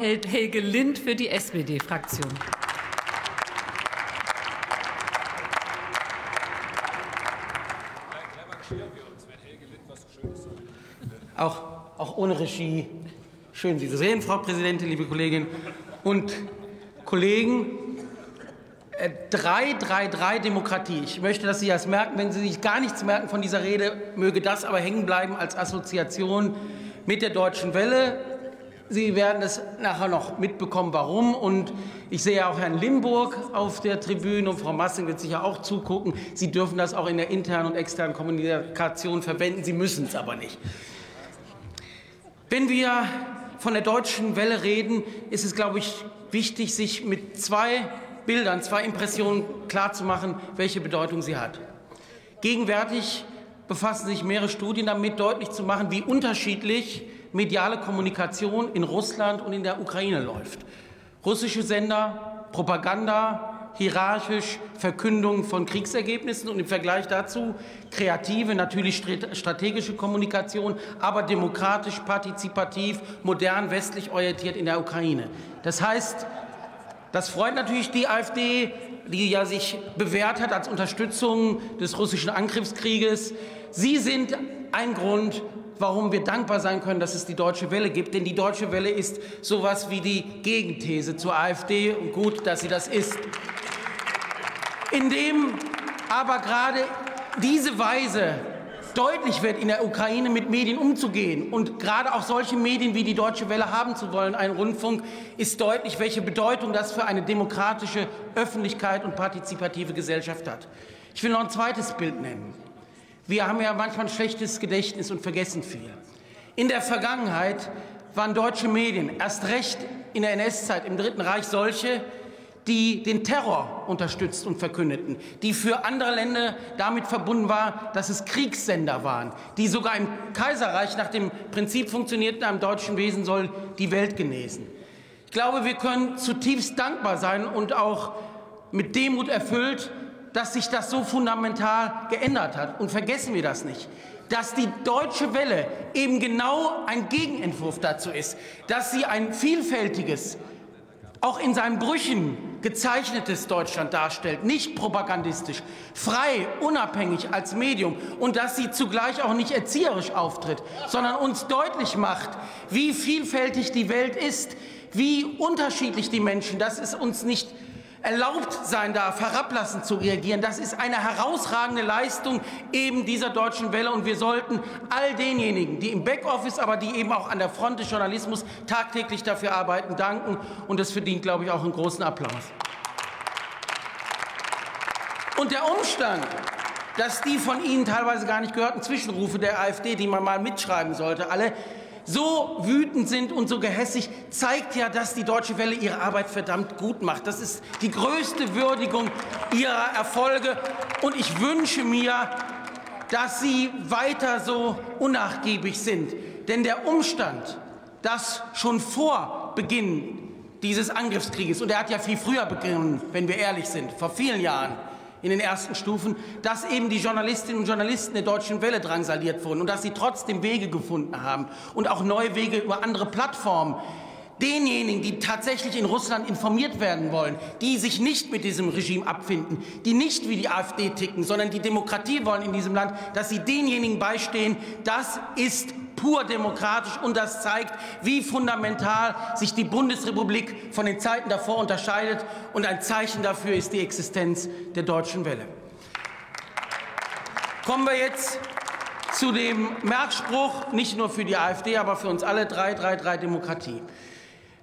Helge Lind für die SPD-Fraktion. Auch, auch ohne Regie. Schön, Sie zu sehen, Frau Präsidentin, liebe Kolleginnen und Kollegen. 333 äh, Demokratie. Ich möchte, dass Sie das merken. Wenn Sie sich gar nichts merken von dieser Rede, möge das aber hängen bleiben als Assoziation mit der Deutschen Welle. Sie werden es nachher noch mitbekommen, warum. Und ich sehe auch Herrn Limburg auf der Tribüne und Frau Massing wird sicher auch zugucken. Sie dürfen das auch in der internen und externen Kommunikation verwenden. Sie müssen es aber nicht. Wenn wir von der deutschen Welle reden, ist es, glaube ich, wichtig, sich mit zwei Bildern, zwei Impressionen klarzumachen, welche Bedeutung sie hat. Gegenwärtig befassen sich mehrere Studien damit, deutlich zu machen, wie unterschiedlich mediale Kommunikation in Russland und in der Ukraine läuft. Russische Sender, Propaganda, hierarchisch Verkündung von Kriegsergebnissen und im Vergleich dazu kreative, natürlich strategische Kommunikation, aber demokratisch, partizipativ, modern, westlich orientiert in der Ukraine. Das heißt, das freut natürlich die AfD, die ja sich bewährt hat als Unterstützung des russischen Angriffskrieges. Sie sind ein Grund, warum wir dankbar sein können, dass es die Deutsche Welle gibt. Denn die Deutsche Welle ist sowas wie die Gegenthese zur AfD. Und gut, dass sie das ist. Indem aber gerade diese Weise deutlich wird, in der Ukraine mit Medien umzugehen und gerade auch solche Medien wie die Deutsche Welle haben zu wollen, ein Rundfunk, ist deutlich, welche Bedeutung das für eine demokratische Öffentlichkeit und partizipative Gesellschaft hat. Ich will noch ein zweites Bild nennen. Wir haben ja manchmal ein schlechtes Gedächtnis und vergessen viel. In der Vergangenheit waren deutsche Medien, erst recht in der NS-Zeit, im Dritten Reich, solche, die den Terror unterstützt und verkündeten, die für andere Länder damit verbunden war, dass es Kriegssender waren, die sogar im Kaiserreich nach dem Prinzip funktionierten, einem deutschen Wesen soll die Welt genesen. Ich glaube, wir können zutiefst dankbar sein und auch mit Demut erfüllt, dass sich das so fundamental geändert hat. Und vergessen wir das nicht dass die deutsche Welle eben genau ein Gegenentwurf dazu ist, dass sie ein vielfältiges, auch in seinen Brüchen gezeichnetes Deutschland darstellt, nicht propagandistisch, frei, unabhängig als Medium. Und dass sie zugleich auch nicht erzieherisch auftritt, sondern uns deutlich macht, wie vielfältig die Welt ist, wie unterschiedlich die Menschen, dass es uns nicht erlaubt sein darf, herablassend zu reagieren. Das ist eine herausragende Leistung eben dieser deutschen Welle. Und wir sollten all denjenigen, die im Backoffice, aber die eben auch an der Front des Journalismus tagtäglich dafür arbeiten, danken. Und das verdient, glaube ich, auch einen großen Applaus. Und der Umstand, dass die von Ihnen teilweise gar nicht gehörten Zwischenrufe der AfD, die man mal mitschreiben sollte, alle so wütend sind und so gehässig, zeigt ja, dass die Deutsche Welle ihre Arbeit verdammt gut macht. Das ist die größte Würdigung ihrer Erfolge. Und ich wünsche mir, dass Sie weiter so unnachgiebig sind. Denn der Umstand, dass schon vor Beginn dieses Angriffskrieges, und er hat ja viel früher begonnen, wenn wir ehrlich sind, vor vielen Jahren, in den ersten Stufen, dass eben die Journalistinnen und Journalisten der Deutschen Welle drangsaliert wurden und dass sie trotzdem Wege gefunden haben und auch neue Wege über andere Plattformen. Denjenigen, die tatsächlich in Russland informiert werden wollen, die sich nicht mit diesem Regime abfinden, die nicht wie die AfD ticken, sondern die Demokratie wollen in diesem Land, dass sie denjenigen beistehen, das ist pur demokratisch und das zeigt, wie fundamental sich die Bundesrepublik von den Zeiten davor unterscheidet. Und ein Zeichen dafür ist die Existenz der Deutschen Welle. Kommen wir jetzt zu dem Merkspruch, nicht nur für die AfD, aber für uns alle, 333 Demokratie.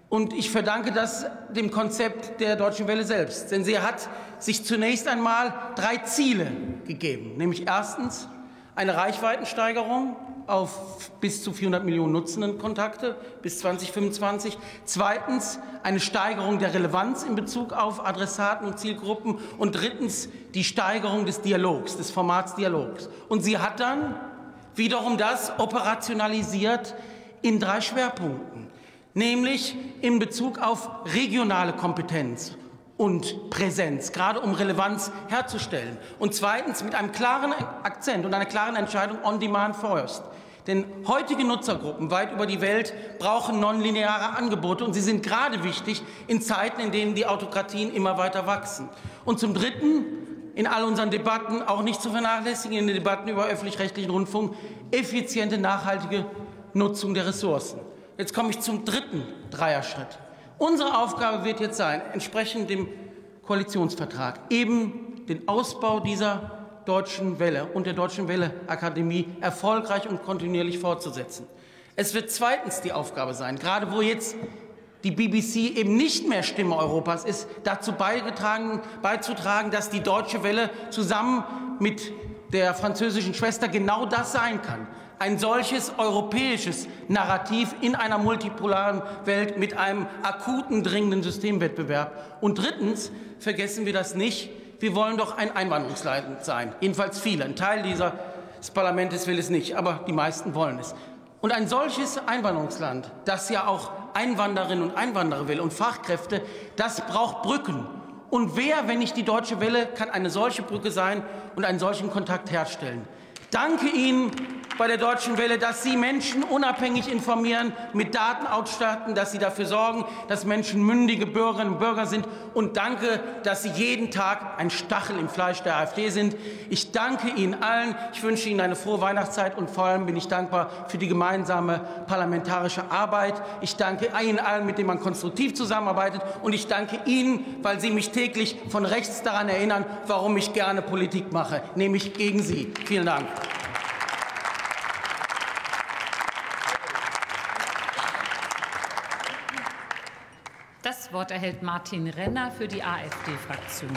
Und ich verdanke das dem Konzept der Deutschen Welle selbst. Denn sie hat sich zunächst einmal drei Ziele gegeben. Nämlich erstens eine Reichweitensteigerung auf bis zu 400 Millionen Nutzenden Kontakte bis 2025. Zweitens eine Steigerung der Relevanz in Bezug auf Adressaten und Zielgruppen. Und drittens die Steigerung des Dialogs, des Formats Dialogs. Und sie hat dann wiederum das operationalisiert in drei Schwerpunkten, nämlich in Bezug auf regionale Kompetenz und Präsenz, gerade um Relevanz herzustellen. Und zweitens mit einem klaren Akzent und einer klaren Entscheidung on demand first. Denn heutige Nutzergruppen weit über die Welt brauchen nonlineare Angebote und sie sind gerade wichtig in Zeiten, in denen die Autokratien immer weiter wachsen. Und zum Dritten in all unseren Debatten auch nicht zu vernachlässigen, in den Debatten über öffentlich-rechtlichen Rundfunk, effiziente, nachhaltige Nutzung der Ressourcen. Jetzt komme ich zum dritten Dreierschritt. Unsere Aufgabe wird jetzt sein, entsprechend dem Koalitionsvertrag eben den Ausbau dieser Deutschen Welle und der Deutschen Welle Akademie erfolgreich und kontinuierlich fortzusetzen. Es wird zweitens die Aufgabe sein, gerade wo jetzt die BBC eben nicht mehr Stimme Europas ist, dazu beizutragen, dass die Deutsche Welle zusammen mit der französischen Schwester genau das sein kann. Ein solches europäisches Narrativ in einer multipolaren Welt mit einem akuten, dringenden Systemwettbewerb. Und drittens vergessen wir das nicht. Wir wollen doch ein Einwanderungsland sein. Jedenfalls viele. Ein Teil dieses Parlaments will es nicht, aber die meisten wollen es. Und ein solches Einwanderungsland, das ja auch Einwanderinnen und Einwanderer will und Fachkräfte, das braucht Brücken. Und wer, wenn nicht die Deutsche Welle, kann eine solche Brücke sein und einen solchen Kontakt herstellen? Danke Ihnen bei der Deutschen Welle, dass Sie Menschen unabhängig informieren, mit Daten ausstatten, dass Sie dafür sorgen, dass Menschen mündige Bürgerinnen und Bürger sind. Und danke, dass Sie jeden Tag ein Stachel im Fleisch der AfD sind. Ich danke Ihnen allen. Ich wünsche Ihnen eine frohe Weihnachtszeit und vor allem bin ich dankbar für die gemeinsame parlamentarische Arbeit. Ich danke Ihnen allen, mit denen man konstruktiv zusammenarbeitet. Und ich danke Ihnen, weil Sie mich täglich von rechts daran erinnern, warum ich gerne Politik mache, nämlich gegen Sie. Vielen Dank. Das Wort erhält Martin Renner für die AfD-Fraktion.